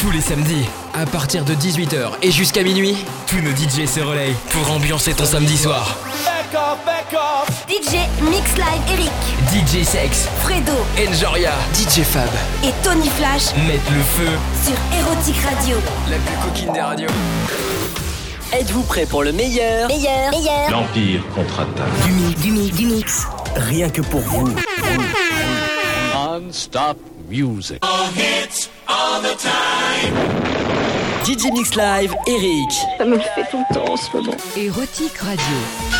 Tous les samedis, à partir de 18h et jusqu'à minuit, tous nos DJ se relayent pour ambiancer ton samedi soir. DJ Mix Live Eric, DJ Sex, Fredo Enjoria, DJ Fab et Tony Flash mettent le feu. sur Erotic Radio. La plus coquine des radios. Êtes-vous prêt pour le meilleur? Meilleur, meilleur. L'Empire contre-attaque. Du mix, du mix, du mix. Rien que pour vous. Non-stop music. DJ Mix Live, Eric. Ça me le fait tout le temps en ce moment. Érotique Radio.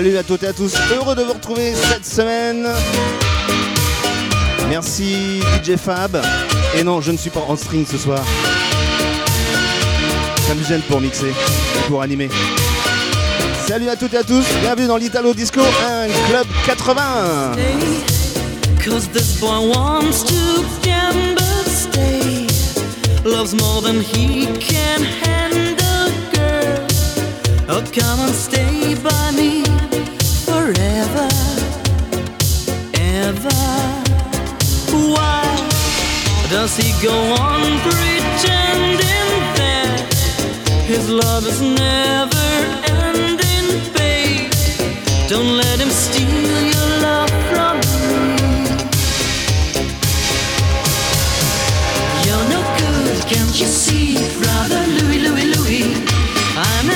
Salut à toutes et à tous, heureux de vous retrouver cette semaine. Merci DJ Fab. Et non, je ne suis pas en string ce soir. Ça me gêne pour mixer, et pour animer. Salut à toutes et à tous, bienvenue dans l'Italo Disco, un club 80. Cause this boy wants to gamble, stay. Loves more than he can handle, girl. Oh, come and stay by me forever, ever. Why does he go on pretending that his love is never ending, babe? Don't let him steal your love from me. You're no good, can't you see, brother Louis,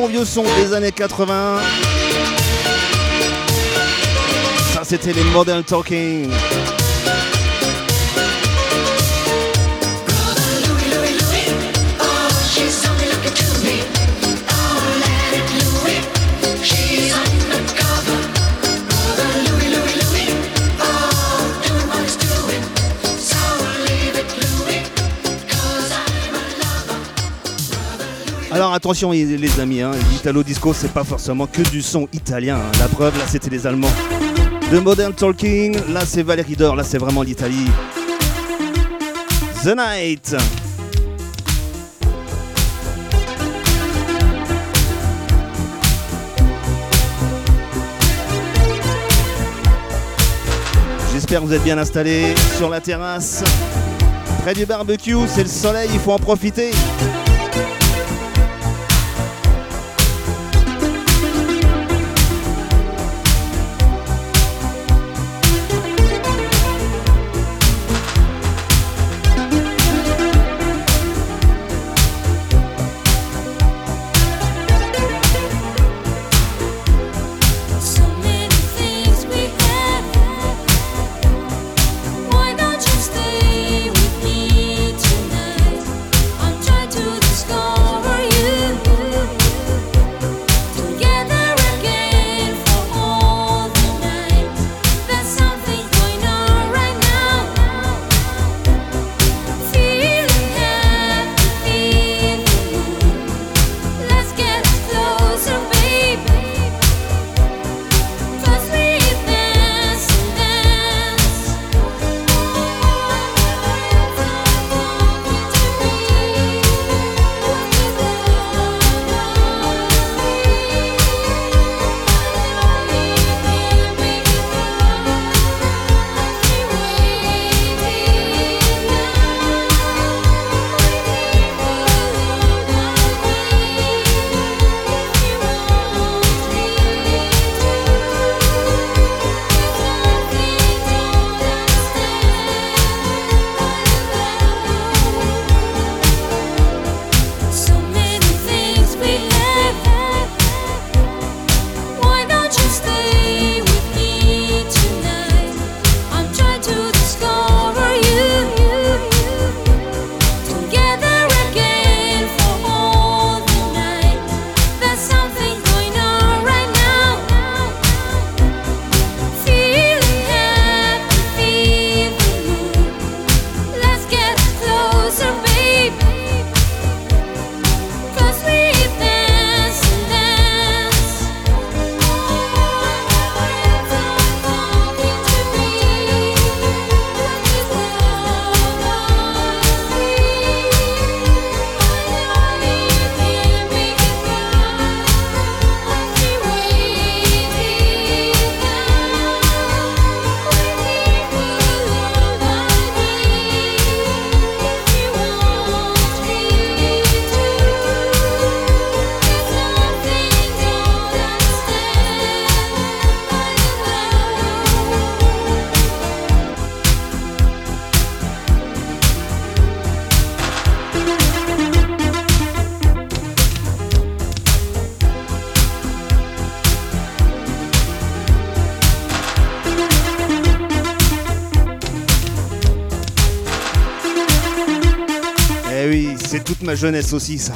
Bon vieux son des années 80. Ça, c'était les Modern Talking. Attention les amis, hein, l'Italo Disco c'est pas forcément que du son italien. hein. La preuve là c'était les Allemands. De Modern Talking, là c'est Valérie Dor, là c'est vraiment l'Italie. The Night. J'espère que vous êtes bien installés sur la terrasse. Près du barbecue, c'est le soleil, il faut en profiter. Jeunesse aussi, ça.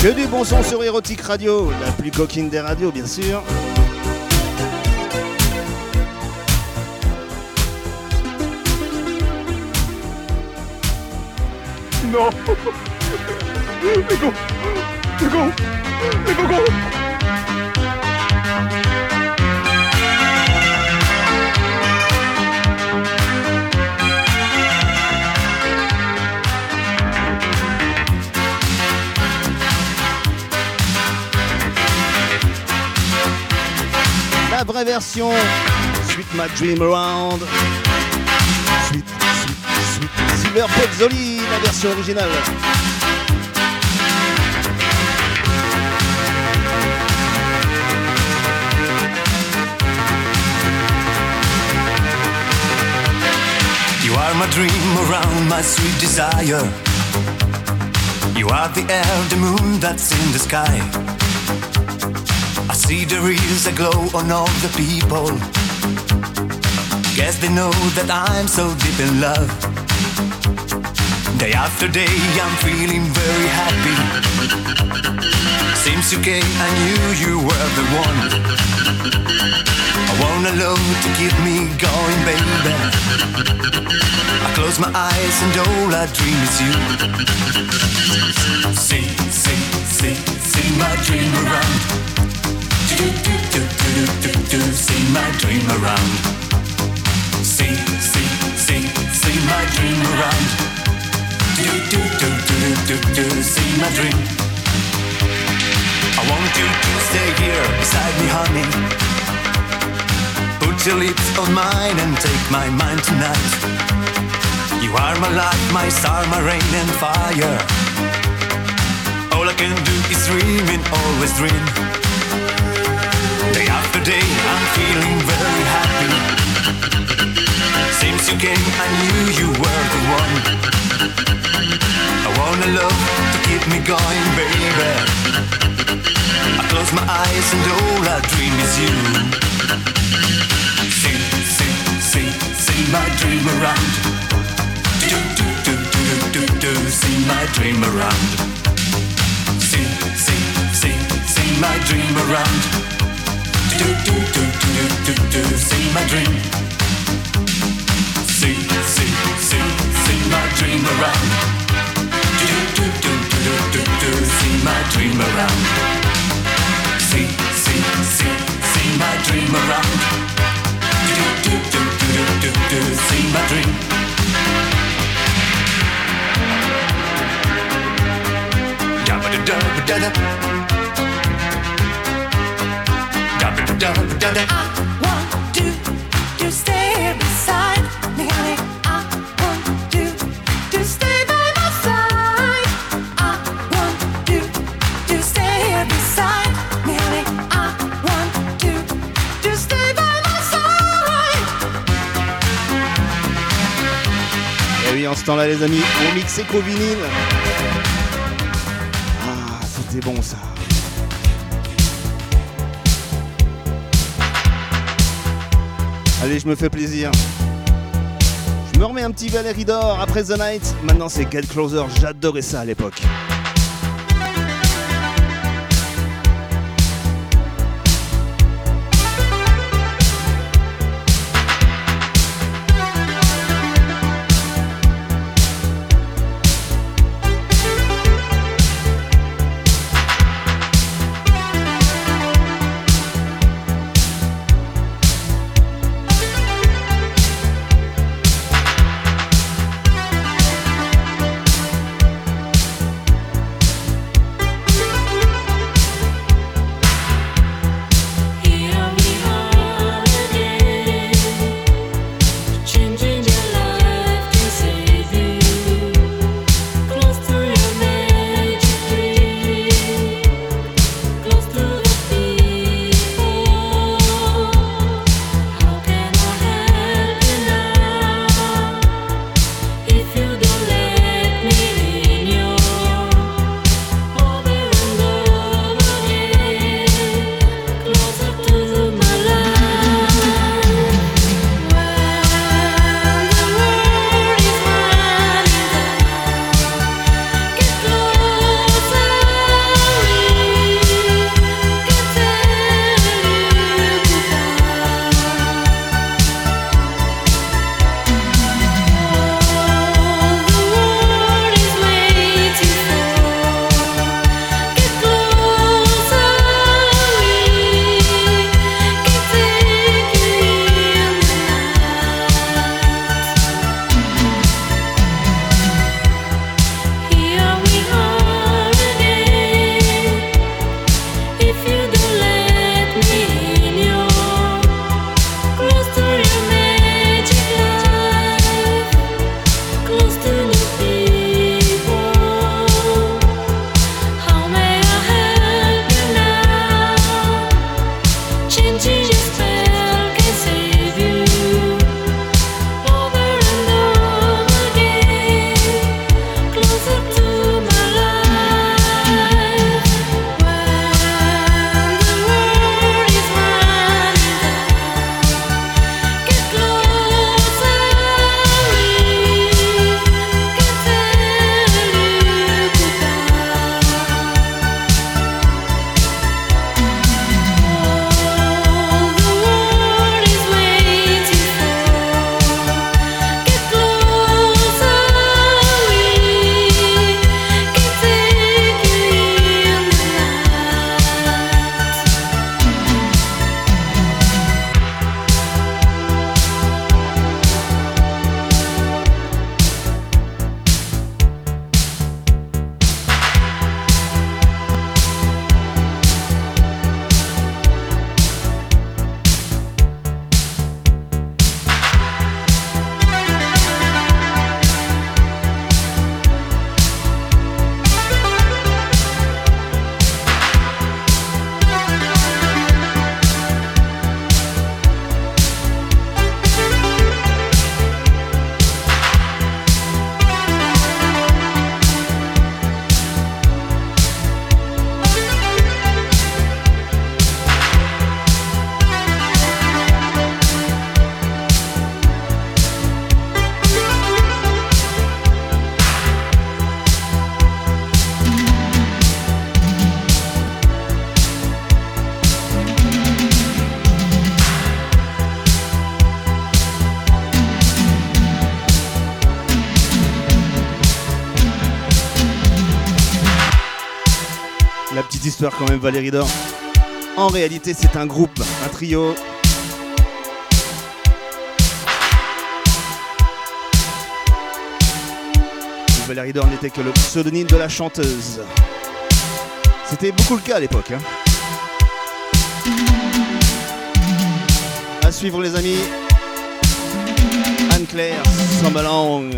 Que du bon son sur Erotic Radio, la plus coquine des radios, bien sûr. Non vraie version, Sweet My Dream Around. Sweet, sweet, sweet, Silver Pozzoli, la version originale. You are my dream around my sweet desire. You are the air, the moon that's in the sky. See there is a glow on all the people. Guess they know that I'm so deep in love. Day after day, I'm feeling very happy. Since you came, I knew you were the one. I want a love to keep me going, baby. I close my eyes and all I dream is you. See, see, see, see my dream around. Fire. All I can do is dream and always dream. Day after day, I'm feeling very happy. Since you came, I knew you were the one. I want a love to keep me going, baby. I close my eyes and all I dream is you. See, see, see, see my dream around. Do, do, do, do, do, do, see my dream around. See, see, see, see my dream around. Do, do, do, do, do, do, do, see my dream. See, see, see, see my dream around. Do, do, do, do, do, do, do, see my dream around. See, see, see, see my dream around. Do, do, do, do, do, do, see my dream. Dabba-da-dabba-da-da. Dabba-da-dabba-da-da. want you to stay beside les amis, on mixe éco vinyle. Ah, c'était bon ça. Allez, je me fais plaisir. Je me remets un petit Valérie d'or après The Night. Maintenant, c'est Get Closer. J'adorais ça à l'époque. quand même Valérie Dor. En réalité, c'est un groupe, un trio. Valérie Dor n'était que le pseudonyme de la chanteuse. C'était beaucoup le cas à l'époque. Hein. À suivre les amis. Anne-Claire Sambalang.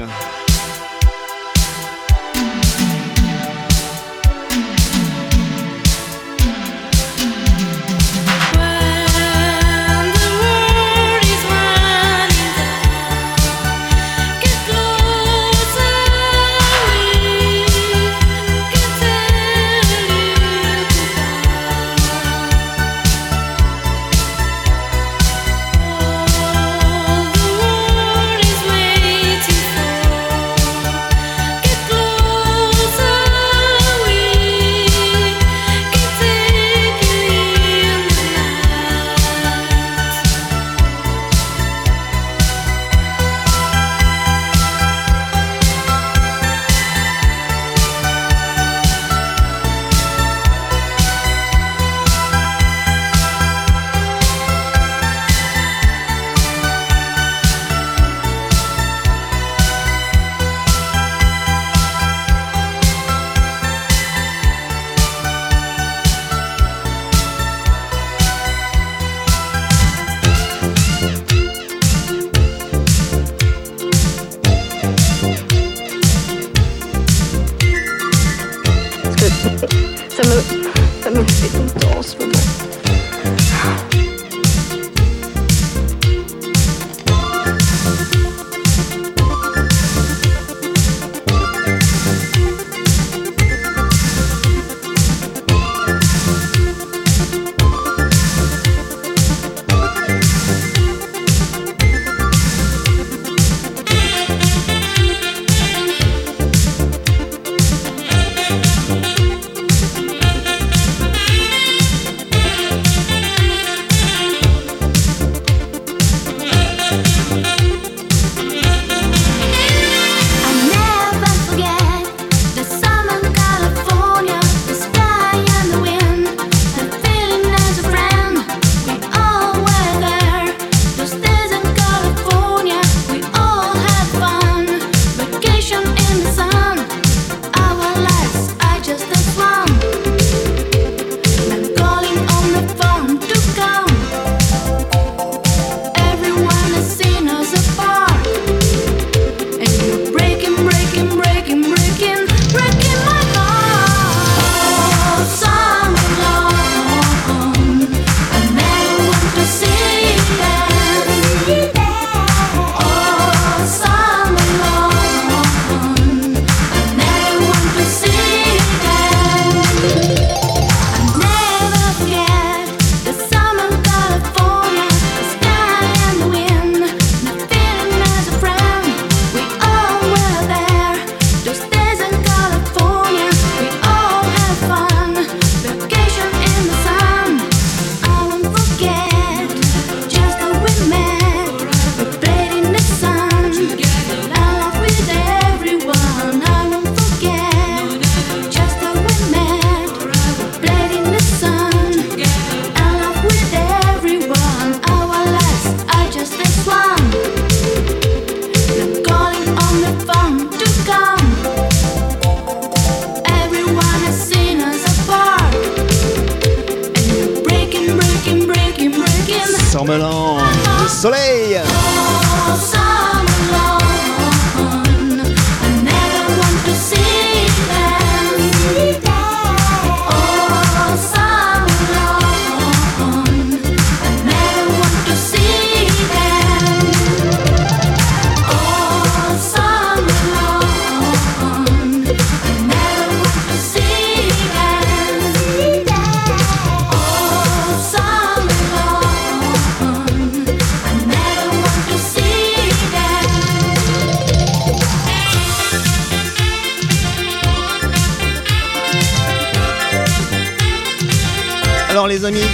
Cormelan, le soleil.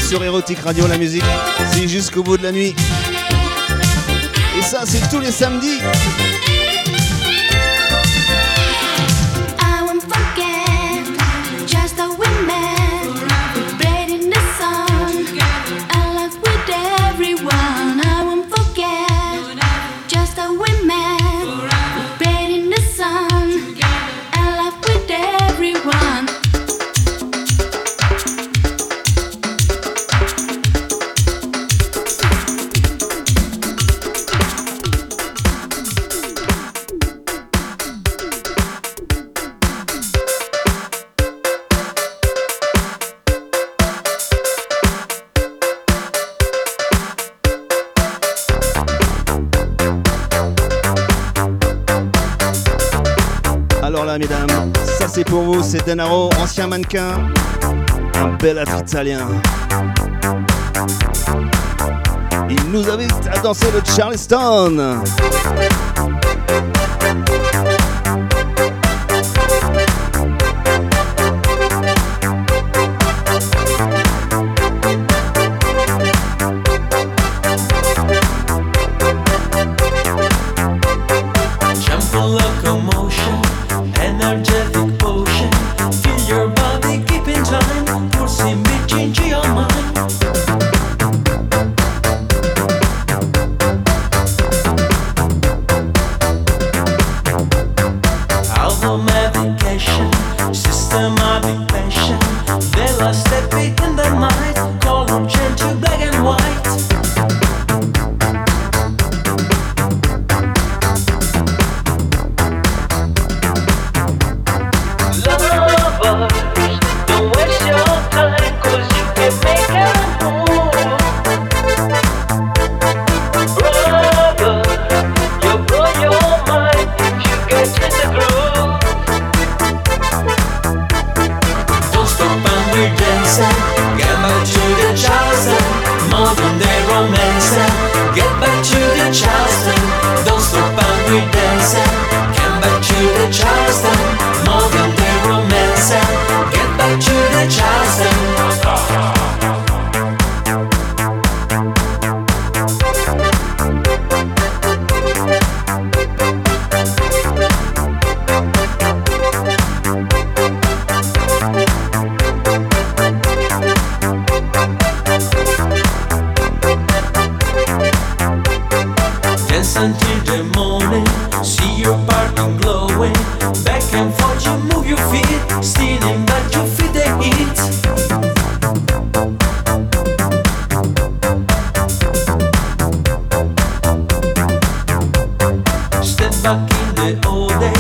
sur érotique Radio, la musique, c'est jusqu'au bout de la nuit. Et ça, c'est tous les samedis. Denaro, ancien mannequin, un bel affiche italien. Il nous invite à danser le Charleston.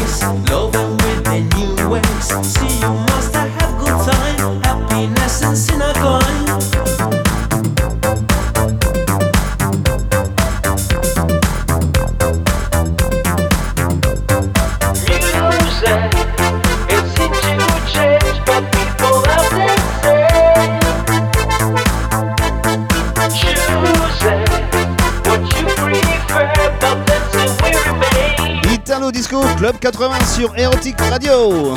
Love loving with the new ways. See you. Club 80 sur Erotic Radio.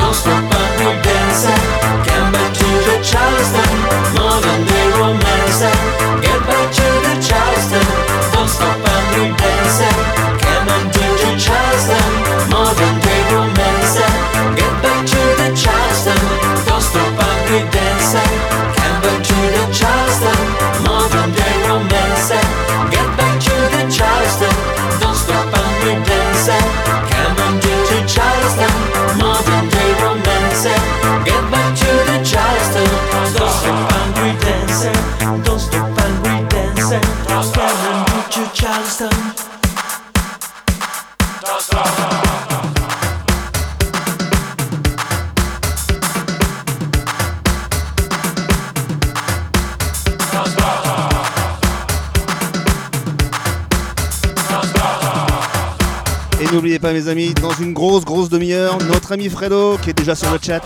les amis. Dans une grosse, grosse demi-heure, notre ami Fredo qui est déjà sur le chat.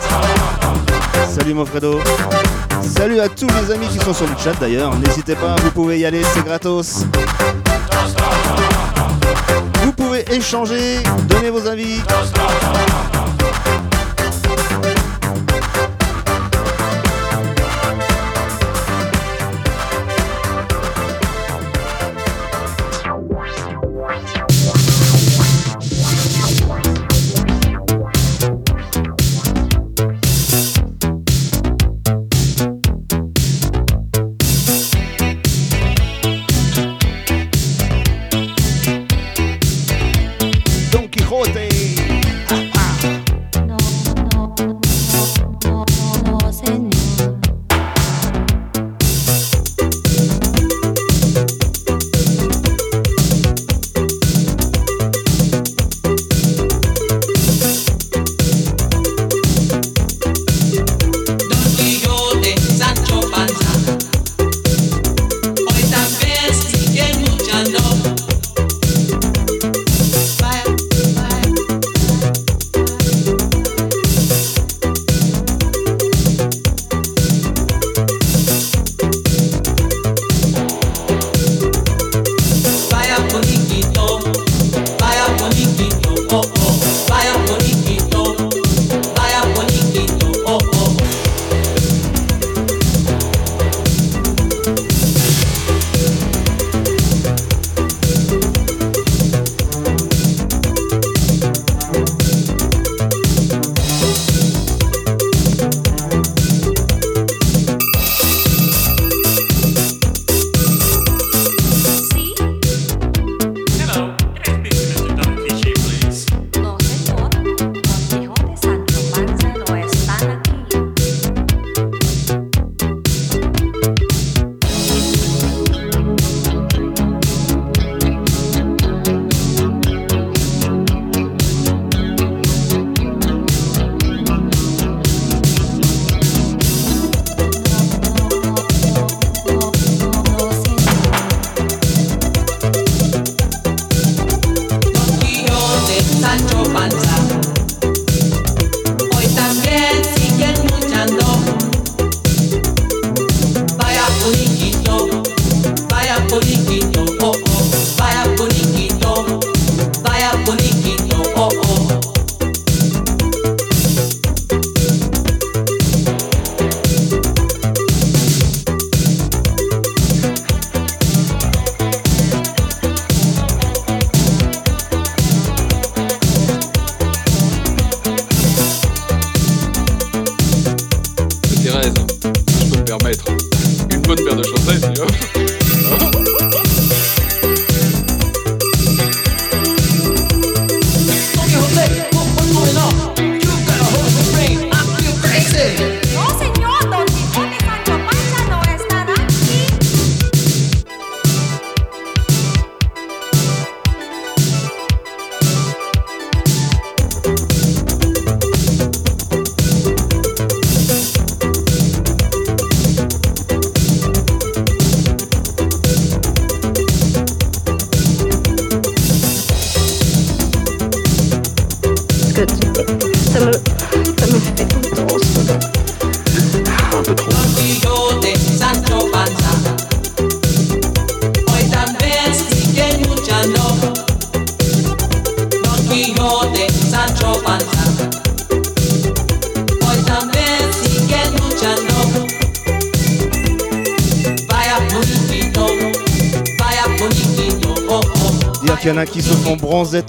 Salut mon Fredo. Salut à tous les amis qui sont sur le chat d'ailleurs. N'hésitez pas, vous pouvez y aller, c'est gratos. Vous pouvez échanger, donner vos avis.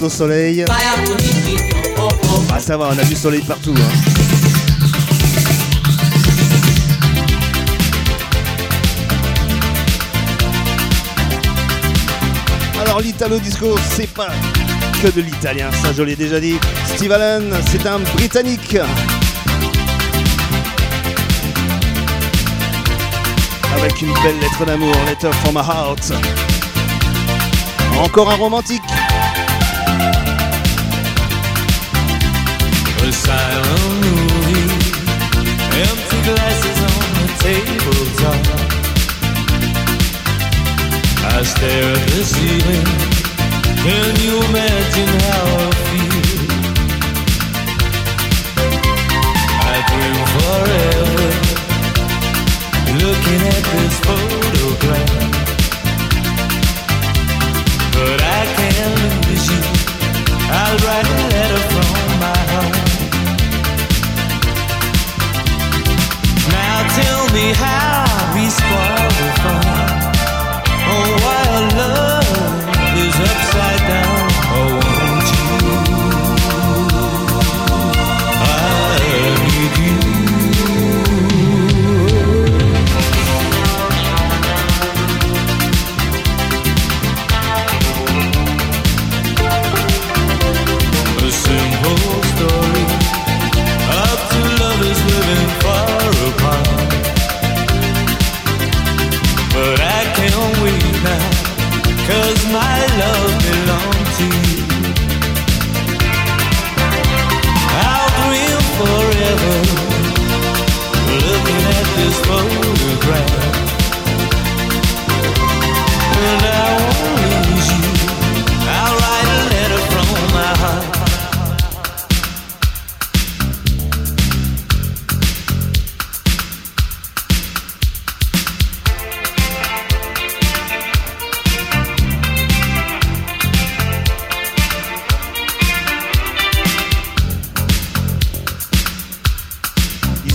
Au soleil. Ah ça va, on a du soleil partout. hein. Alors l'Italo Disco, c'est pas que de l'italien, ça je l'ai déjà dit. Steve Allen, c'est un Britannique. Avec une belle lettre d'amour, Letter from my heart. Encore un romantique. Empty glasses on the tabletop. I stare at the ceiling. Can you imagine how I feel? I dream forever, looking at this photograph. But I can't lose you. I'll write a letter from my heart. Tell me how we spoil. Oh, why our love is upside down.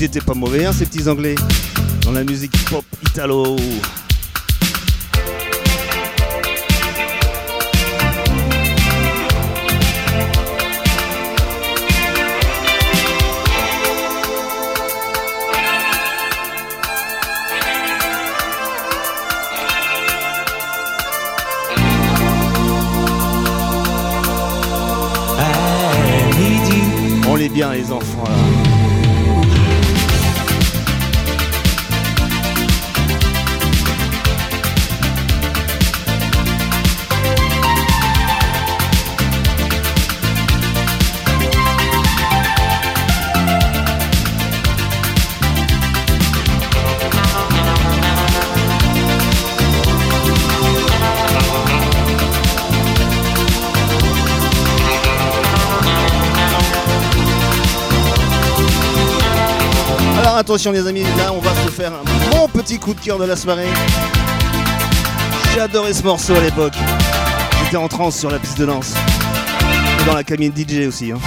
Ils étaient pas mauvais, hein, ces petits anglais, dans la musique pop italo. On les bien les enfants là. Attention les amis, là on va se faire un bon petit coup de cœur de la soirée. Adoré ce morceau à l'époque. J'étais en transe sur la piste de danse. Et dans la cabine DJ aussi. hein.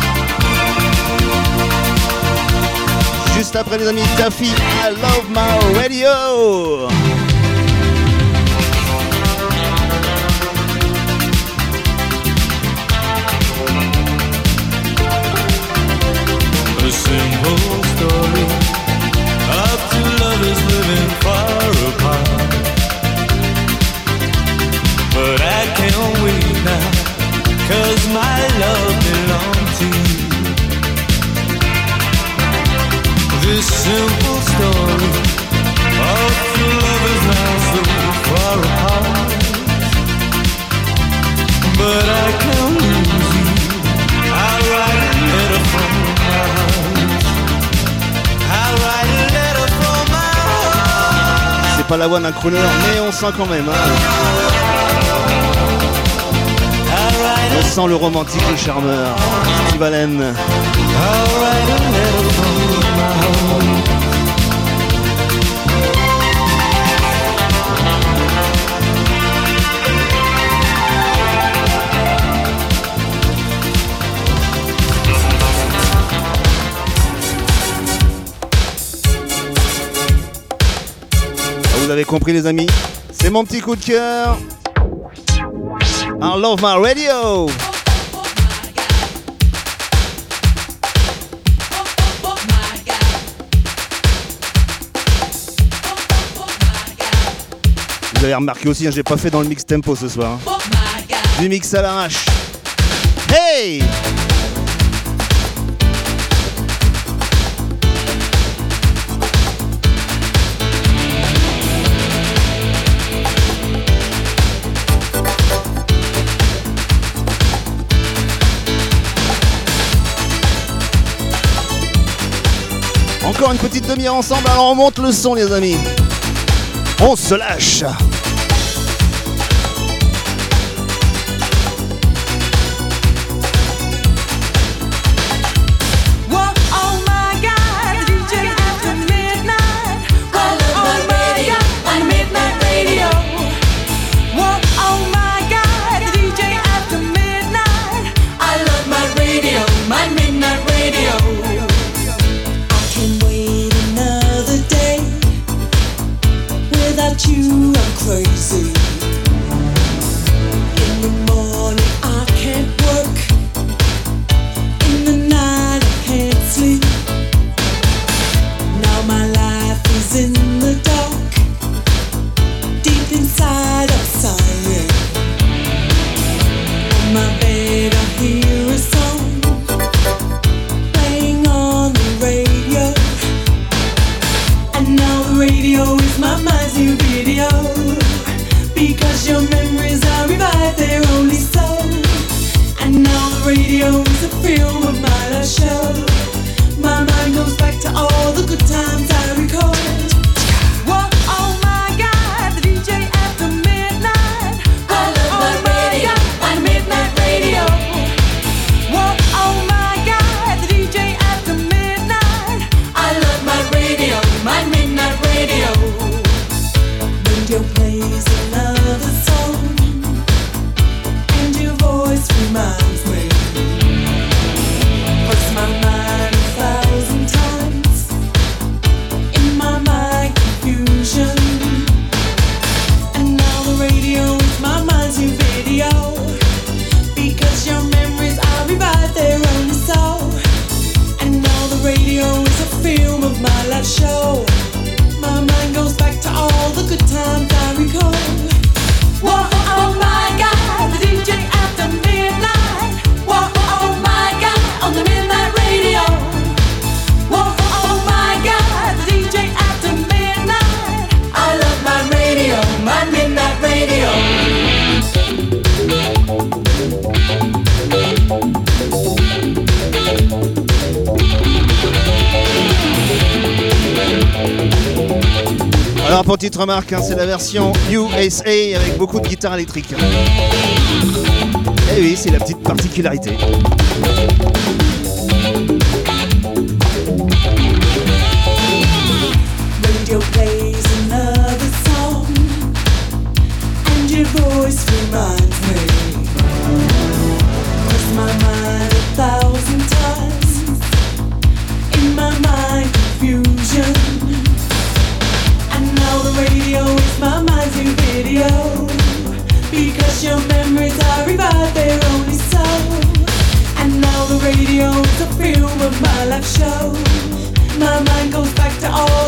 Juste après les amis, Taffy, I love my radio. But I can't wait now, cause my love belongs to you. This simple story of two lovers now so far apart. But I can't lose you. I write a letter from my heart. I write a letter from my heart. C'est pas la voix d'un crooner, mais on sent quand même. hein. On sent le romantique, le charmeur. Steve ah, Vous avez compris les amis? C'est mon petit coup de cœur. I love my radio. Vous avez remarqué aussi, hein, je pas fait dans le mix tempo ce soir. Hein. Du mix à l'arrache. Hey! encore une petite demi-heure ensemble, alors on monte le son les amis. On se lâche. Alors petite remarque, hein, c'est la version USA avec beaucoup de guitares électriques. Et oui, c'est la petite particularité. show. My mind goes back to all.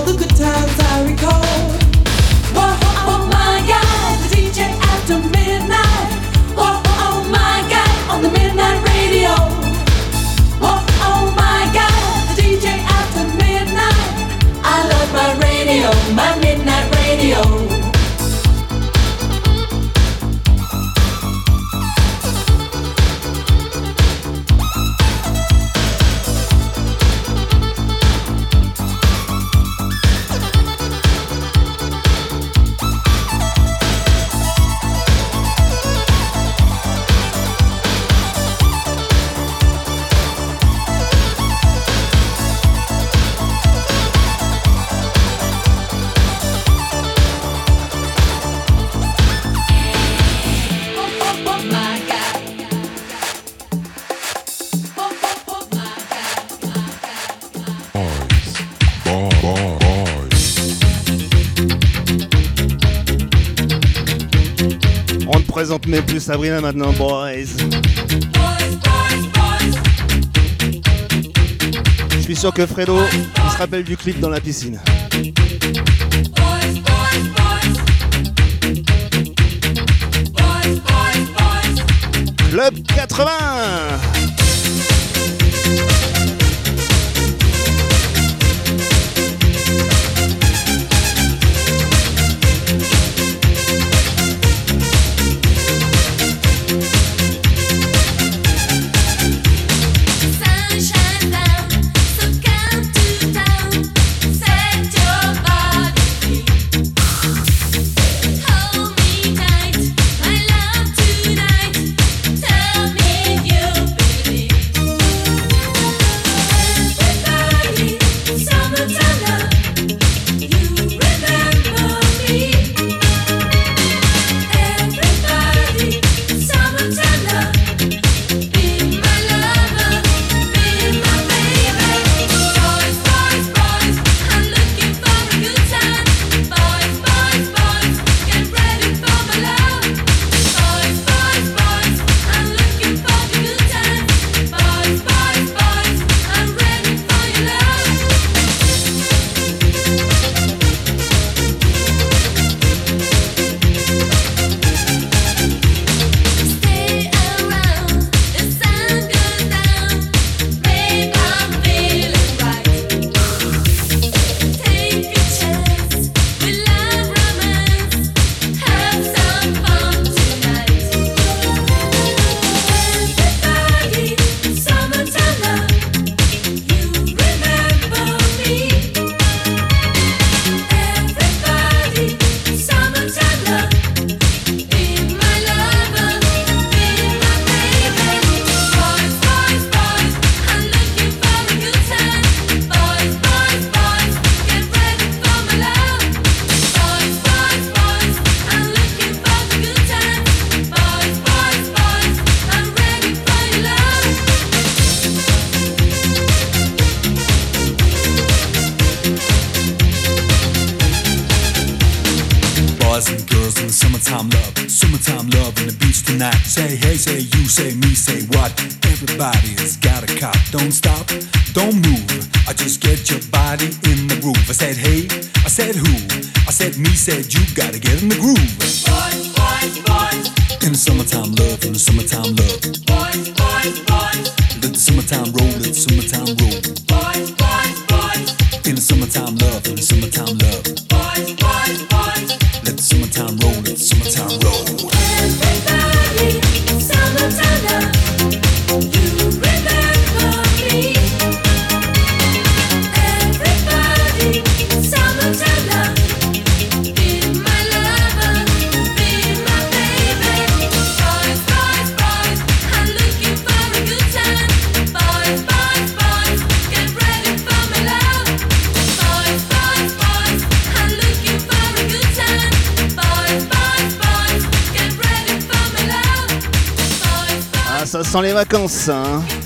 présente mais plus Sabrina maintenant, boys. Je suis sûr que Fredo, il se rappelle du clip dans la piscine. Club 80 say you say me say what? Everybody's got a cop. Don't stop don't move. I just get your body in the groove. I said hey i said who? I said me said you got vacances. Hein.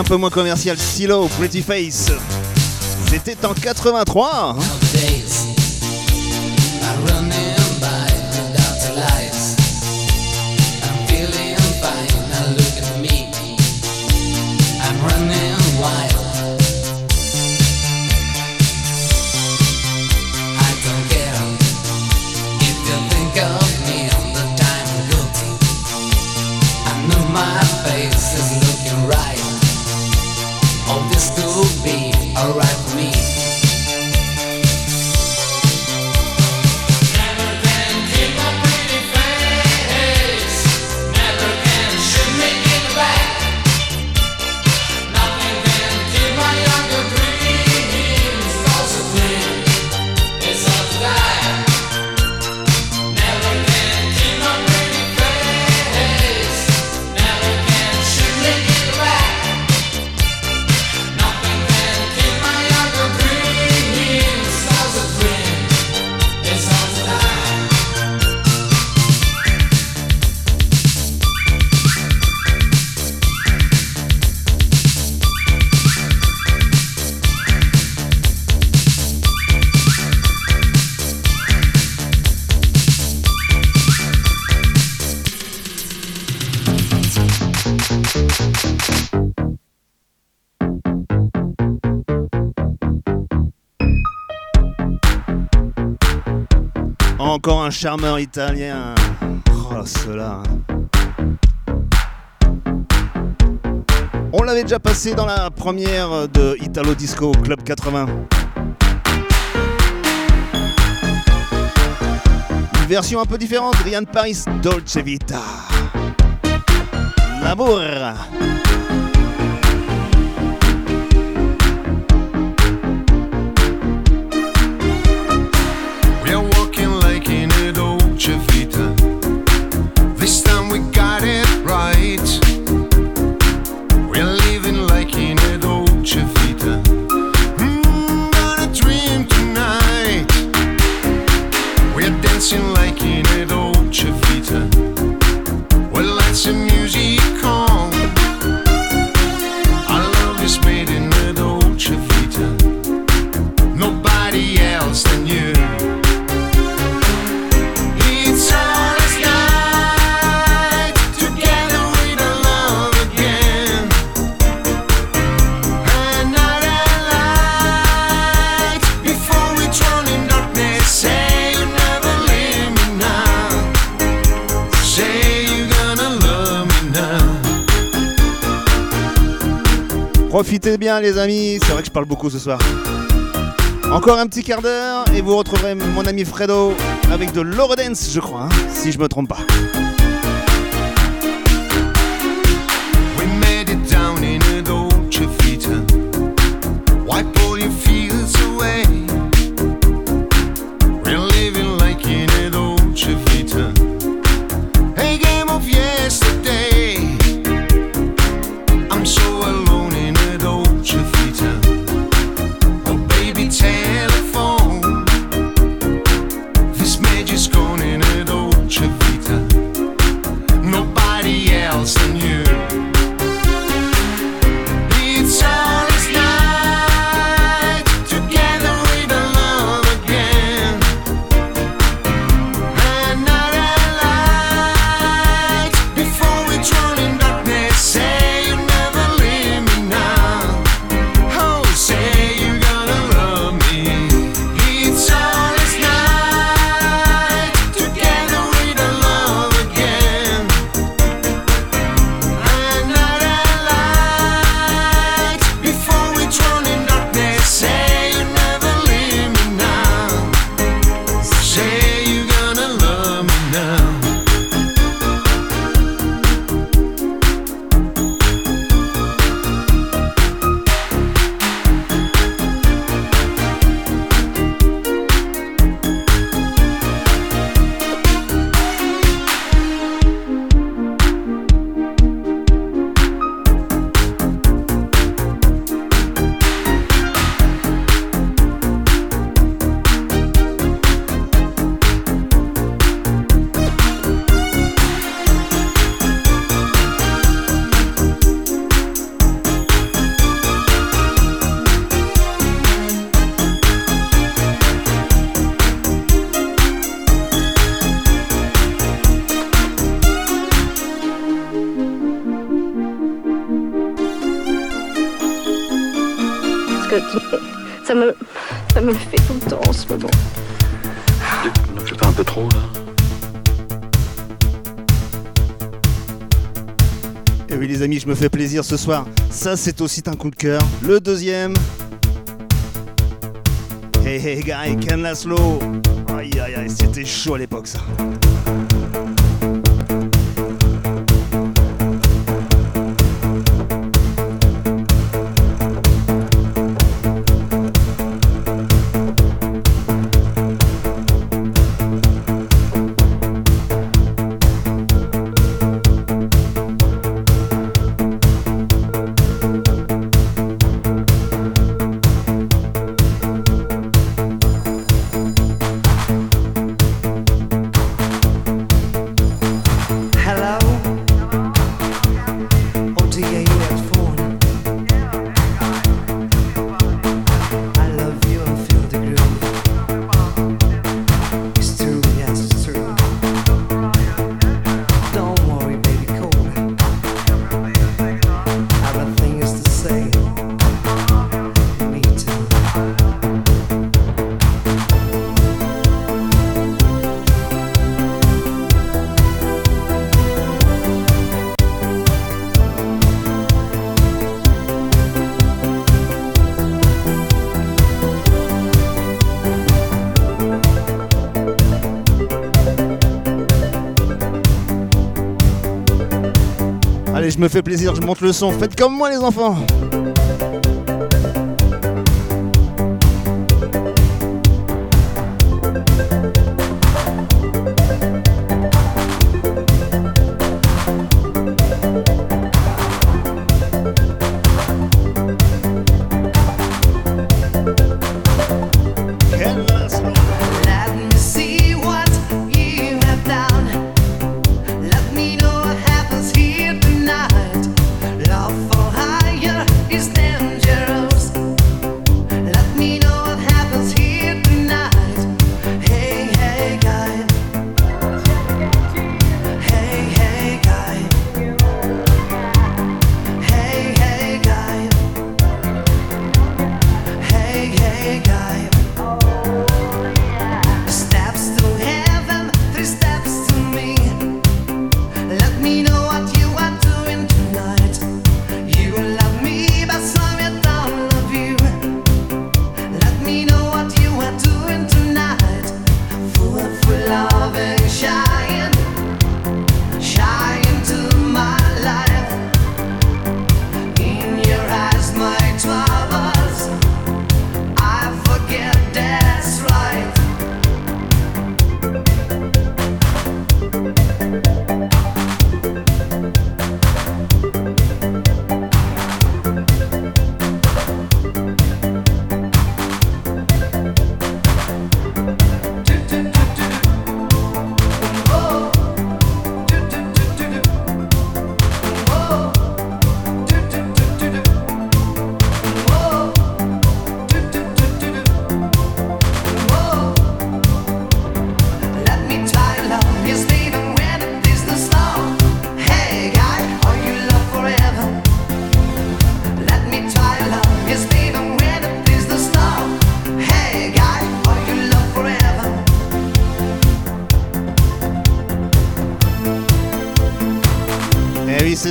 un peu moins commercial, Silo, Pretty Face. C'était en 83. encore un charmeur italien. Oh, cela. On l'avait déjà passé dans la première de Italo Disco Club 80. Une version un peu différente, Rian Paris, Dolce Vita. L'amour. Profitez bien les amis, c'est vrai que je parle beaucoup ce soir. Encore un petit quart d'heure et vous retrouverez mon ami Fredo avec de l'Eurodance je crois, hein, si je me trompe pas. ce soir. Ça, c'est aussi un coup de cœur. Le deuxième. Hey, hey, guy, Ken Laszlo. Aïe, aïe, aïe, c'était chaud à l'époque, ça. je me fais plaisir, je monte le son. Faites comme moi les enfants.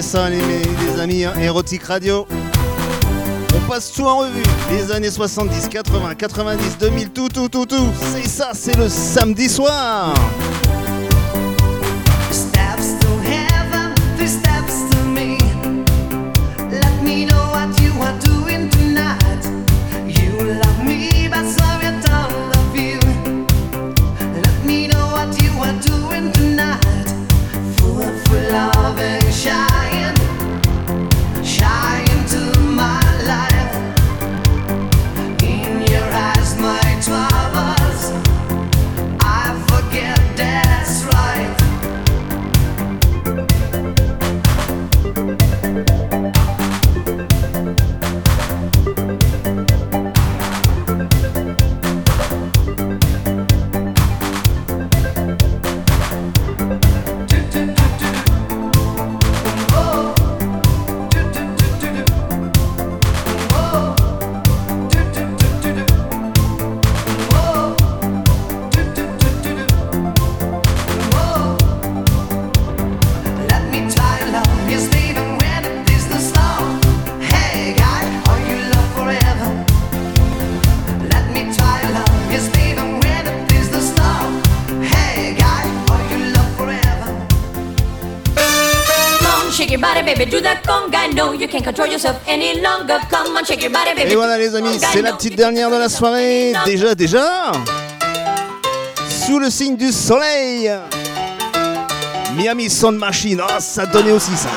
ça les, amis hein, érotique radio. On passe tout en revue, les années 70, 80, 90, 2000, tout, tout, tout, tout. C'est ça, c'est le samedi soir. Et voilà les amis, c'est la petite dernière de la soirée. Déjà, déjà Sous le signe du soleil Miami Sound Machine, ah ça donnait aussi ça.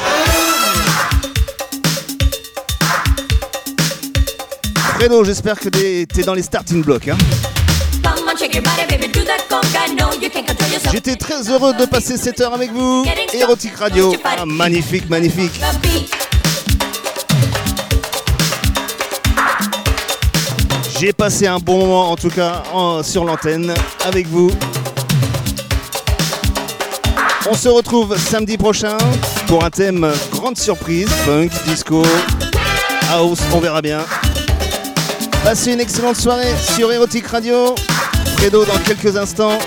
Fredo, j'espère que t'es dans les starting blocks. Hein. J'étais très heureux de passer cette heure avec vous. Érotique Radio, ah, magnifique, magnifique. J'ai passé un bon moment en tout cas sur l'antenne avec vous. On se retrouve samedi prochain pour un thème grande surprise, funk, disco, house, on verra bien. Passez une excellente soirée sur Erotic Radio. Fredo dans quelques instants.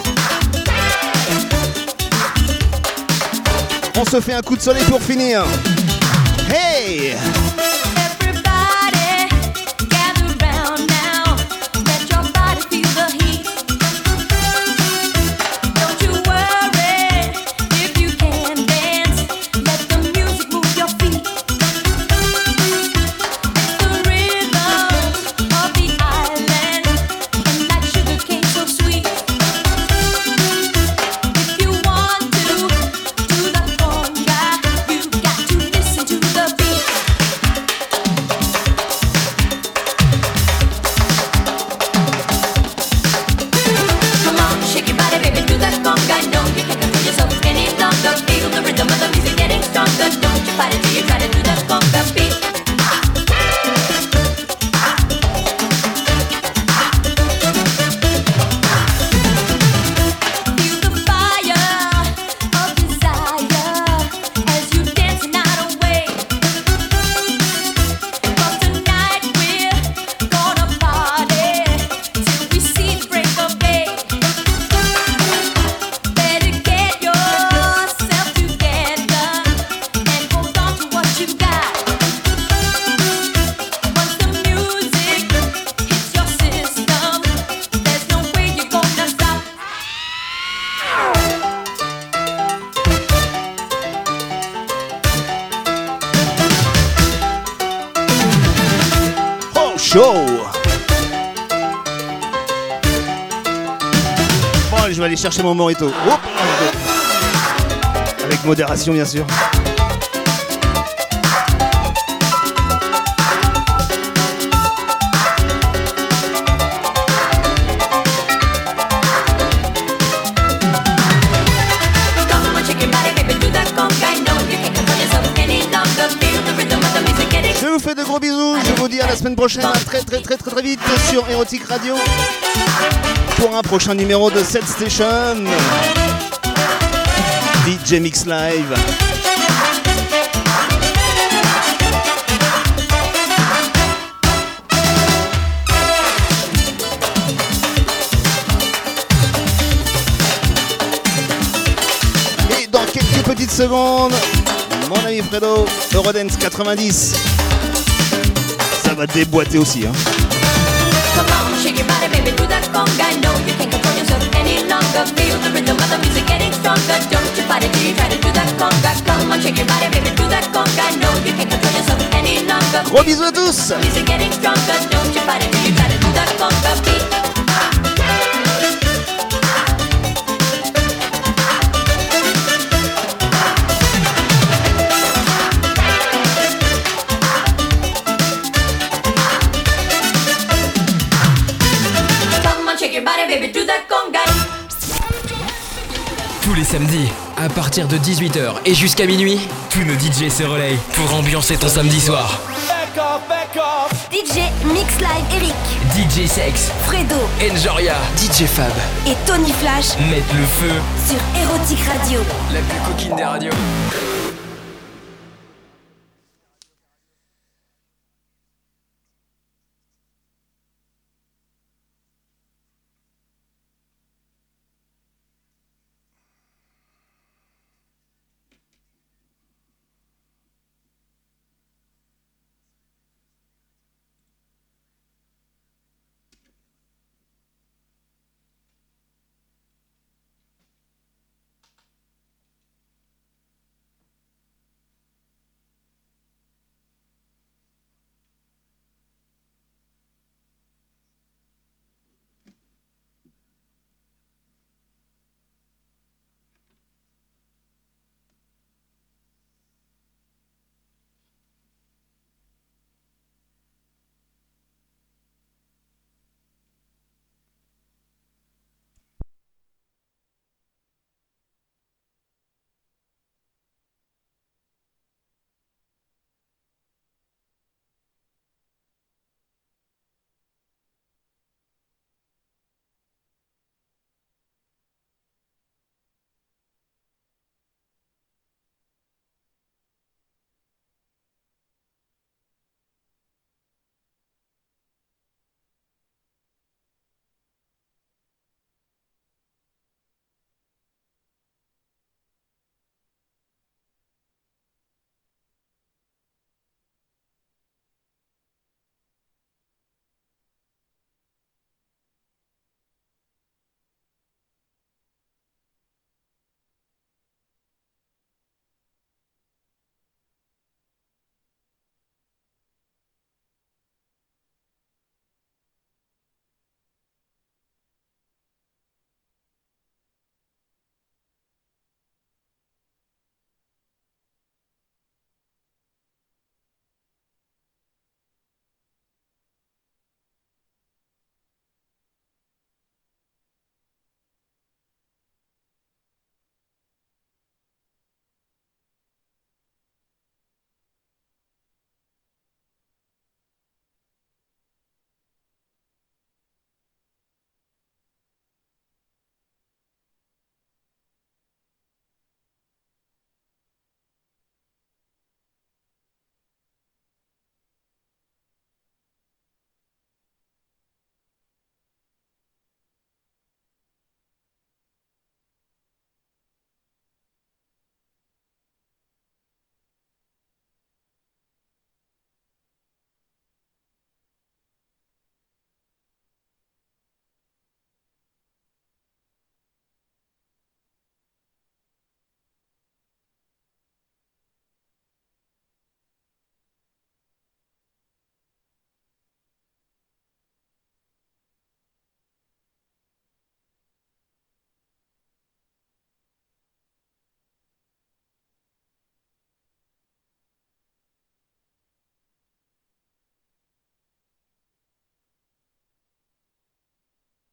On se fait un coup de soleil pour finir. Avec modération, bien sûr. La semaine prochaine, très très très très très vite sur Erotic Radio pour un prochain numéro de Set Station. DJ Mix Live. Et dans quelques petites secondes, mon ami Fredo, Eurodance 90. Ça va déboîter aussi, hein. Come on, shake your Samedis, à partir de 18h et jusqu'à minuit, tous nos DJ se relayent pour ambiancer ton samedi soir. DJ Mix Live Eric, DJ Sex, Fredo. Enjoria, DJ Fab, et Tony Flash. Mettent le feu, sur Erotic Radio. la plus coquine des radios.